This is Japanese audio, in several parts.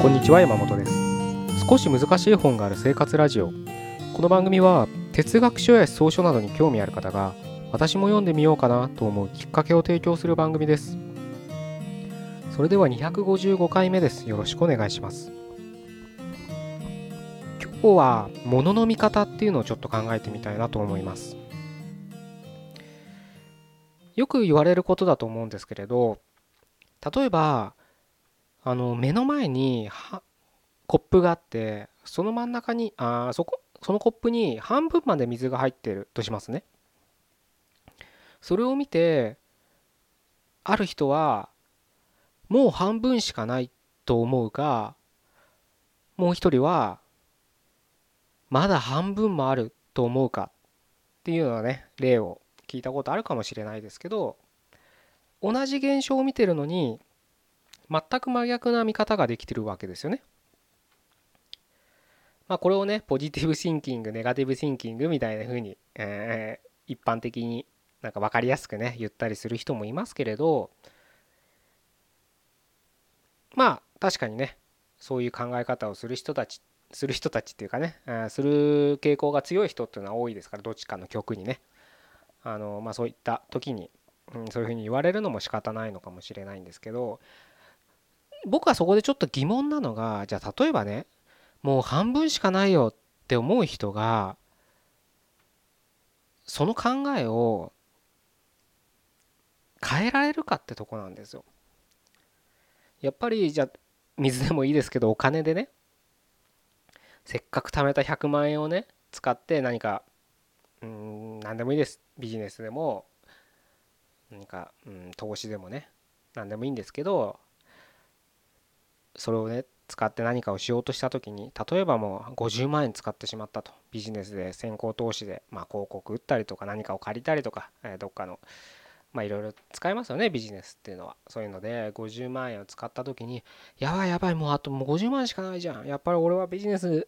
こんにちは山本です。少し難しい本がある生活ラジオ。この番組は哲学書や思想書などに興味ある方が私も読んでみようかなと思うきっかけを提供する番組です。それでは255回目です。よろしくお願いします。今日は物の見方っていうのをちょっと考えてみたいなと思います。よく言われることだと思うんですけれど例えばあの目の前にコップがあってその真ん中にあそこそのコップに半分まで水が入ってるとしますね。それを見てある人はもう半分しかないと思うかもう一人はまだ半分もあると思うかっていうようなね例を聞いたことあるかもしれないですけど同じ現象を見てるのに全く真逆な見方ができてるわけですよね。まあこれをねポジティブシンキングネガティブシンキングみたいな風に、えー、一般的になんか分かりやすくね言ったりする人もいますけれどまあ確かにねそういう考え方をする人たちする人たちっていうかねする傾向が強い人っていうのは多いですからどっちかの曲にねあのまあそういった時に、うん、そういうふうに言われるのも仕方ないのかもしれないんですけど僕はそこでちょっと疑問なのがじゃあ例えばねもう半分しかないよって思う人がその考えを変えられるかってとこなんですよ。やっぱりじゃあ水でもいいですけどお金でねせっかく貯めた100万円をね使って何かうん何でもいいです。ビジネスでも何かうん投資でもね何でもいいんですけどそれをね使って何かをしようとした時に例えばもう50万円使ってしまったと。ビジネスで先行投資でまあ広告打ったりとか何かを借りたりとか、えどっかのまあいろいろ使いますよねビジネスっていうのは。そういうので50万円を使った時にやばいやばいもうあともう50万しかないじゃん。やっぱり俺はビジネス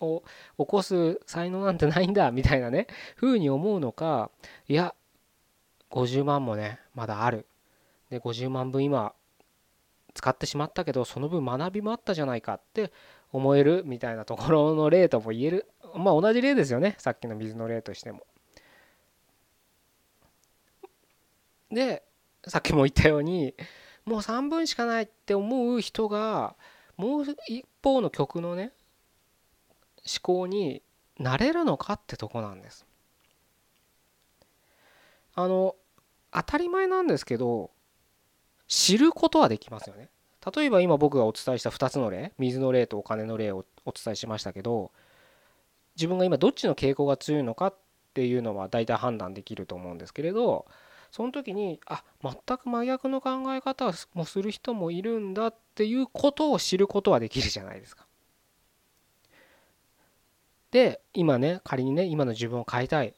を起こす才能なんてないんだみたいなね風に思うのかいや50万もねまだあるで50万分今使ってしまったけどその分学びもあったじゃないかって思えるみたいなところの例とも言えるまあ同じ例ですよねさっきの水の例としても。でさっきも言ったようにもう3分しかないって思う人がもう一方の曲のね思考になれるのかってとこなんです。あの当たり前なんですけど知ることはできますよね。例えば今僕がお伝えした2つの例水の例とお金の例をお伝えしましたけど自分が今どっちの傾向が強いのかっていうのは大体判断できると思うんですけれどその時にあ全く真逆の考え方もする人もいるんだっていうことを知ることはできるじゃないですか。で今ね仮にね今の自分を変えたい。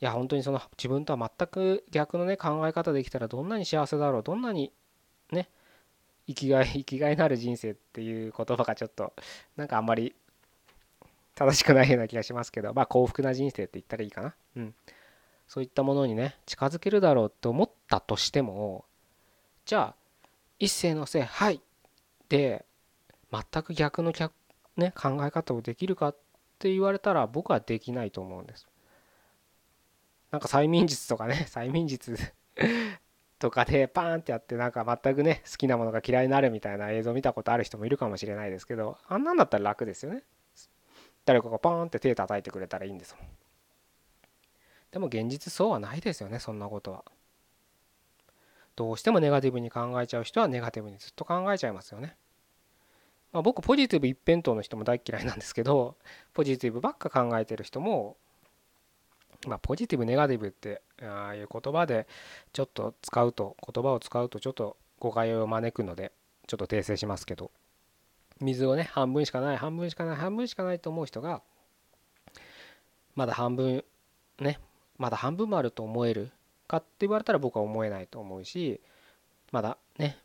いや本当にその自分とは全く逆のね考え方できたらどんなに幸せだろうどんなにね生きがい 生きがいのある人生っていう言葉がちょっとなんかあんまり正しくないような気がしますけどまあ幸福な人生って言ったらいいかな。うん。そういったものにね近づけるだろうと思ったとしてもじゃあ一斉のせいはい。で全く逆のね、考え方をできるかっって言われたら僕はできないと思うんです。なんか催眠術とかね 催眠術 とかでパーンってやってなんか全くね好きなものが嫌いになるみたいな映像見たことある人もいるかもしれないですけどあんなんだったら楽ですよね。誰かがパーンって手叩いてくれたらいいんですもん。でも現実そうはないですよねそんなことは。どうしてもネガティブに考えちゃう人はネガティブにずっと考えちゃいますよね。まあ、僕ポジティブ一辺倒の人も大嫌いなんですけどポジティブばっか考えてる人もまあ、ポジティブネガティブってああいう言葉でちょっと使うと言葉を使うとちょっと誤解を招くのでちょっと訂正しますけど水をね半分しかない半分しかない半分しかないと思う人がまだ半分ねまだ半分もあると思えるかって言われたら僕は思えないと思うしまだね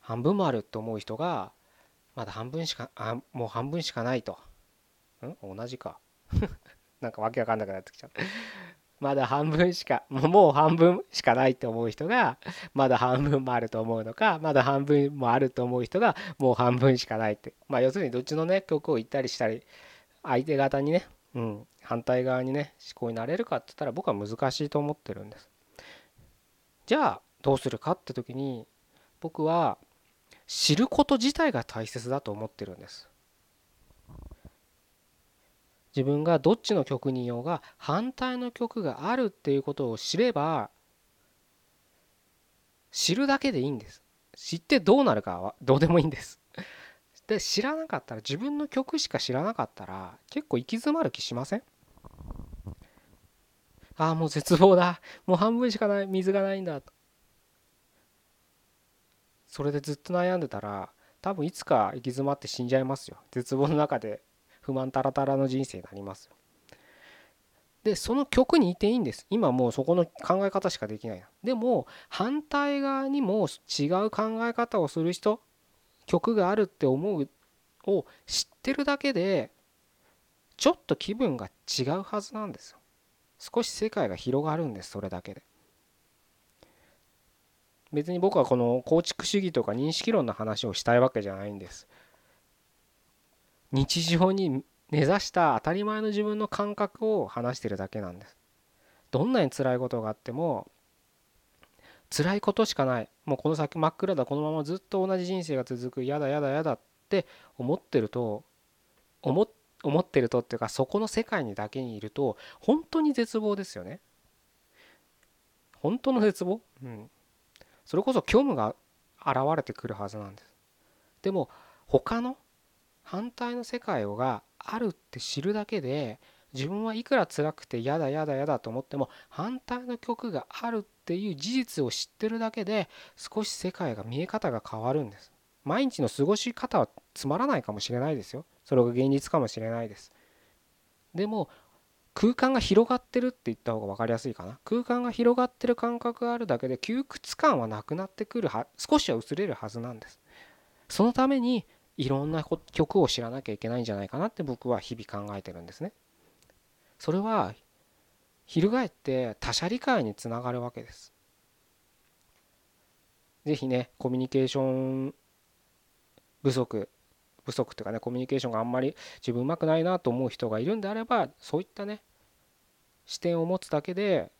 半分もあると思う人がまだ半分しかあもう半分しかないと。ん？同じか。なんかわけわかんなくなってきちゃった。まだ半分しかもう半分しかないって思う人がまだ半分もあると思うのかまだ半分もあると思う人がもう半分しかないって。まあ要するにどっちのね曲を言ったりしたり相手方にね、うん、反対側にね思考になれるかって言ったら僕は難しいと思ってるんです。じゃあどうするかって時に僕は知ること自体が大切だと思ってるんです。自分がどっちの曲にいようが反対の曲があるっていうことを知れば知るだけでいいんです。知ってどうなるかはどうでもいいんです。で知らなかったら自分の曲しか知らなかったら結構行き詰まる気しません？ああもう絶望だ。もう半分しかない水がないんだ。とそれでずっと悩んでたら多分いつか行き詰まって死んじゃいますよ。絶望の中で不満たらたらの人生になりますでその曲にいていいんです。今もうそこの考え方しかできないでも反対側にも違う考え方をする人曲があるって思うを知ってるだけでちょっと気分が違うはずなんですよ。少し世界が広がるんですそれだけで。別に僕はこの構築主義とか認識論の話をしたいわけじゃないんです。日常に根ざした当たり前の自分の感覚を話してるだけなんです。どんなに辛いことがあっても辛いことしかない。もうこの先真っ暗だ。このままずっと同じ人生が続く。やだやだやだって思ってると思思ってるとっていうかそこの世界にだけにいると本当に絶望ですよね。本当の絶望？うん。それこそ虚無が現れてくるはずなんです。でも他の反対の世界があるって知るだけで自分はいくら辛くて嫌だ嫌だ嫌だと思っても反対の曲があるっていう事実を知ってるだけで少し世界が見え方が変わるんです。毎日の過ごし方はつまらないかもしれないですよ。それが現実かもしれないです。でも空間が広がってるって言った方が分かりやすいかな空間が広がってる感覚があるだけで窮屈感はなくなってくるは少しは薄れるはずなんですそのためにいろんな曲を知らなきゃいけないんじゃないかなって僕は日々考えてるんですね。それは翻って他者理解につながるわけです。是非ねコミュニケーション不足不足というかねコミュニケーションがあんまり自分うまくないなと思う人がいるんであればそういったね視点を持つだけで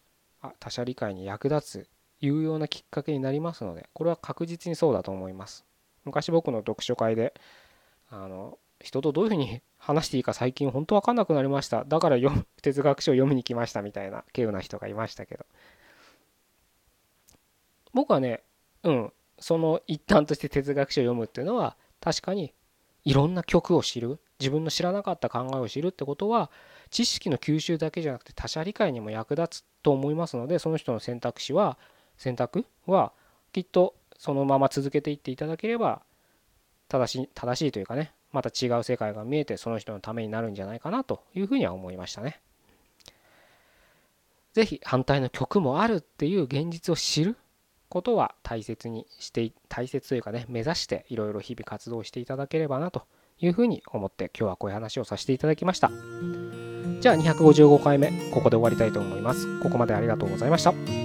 あ他者理解に役立つ有用なきっかけになりますのでこれは確実にそうだと思います。昔僕の読書会であの人とどういうふうに 話していいか最近本当分かんなくなりましただから読 哲学書を読みに来ましたみたいな稀有な人がいましたけど僕はねうんその一端として哲学書を読むっていうのは確かにいろんな曲を知る自分の知らなかった考えを知るってことは知識の吸収だけじゃなくて他者理解にも役立つと思いますのでその人の選択肢は選択はきっとそのまま続けていっていただければ正しい正しいというかねまた違う世界が見えてその人のためになるんじゃないかなというふうには思いましたね。是非反対の曲もあるっていう現実を知ることは大切にして大切というかね目指していろいろ日々活動していただければなというふうに思って今日はこういう話をさせていただきました。じゃあ255回目ここで終わりたいと思います。ここまでありがとうございました。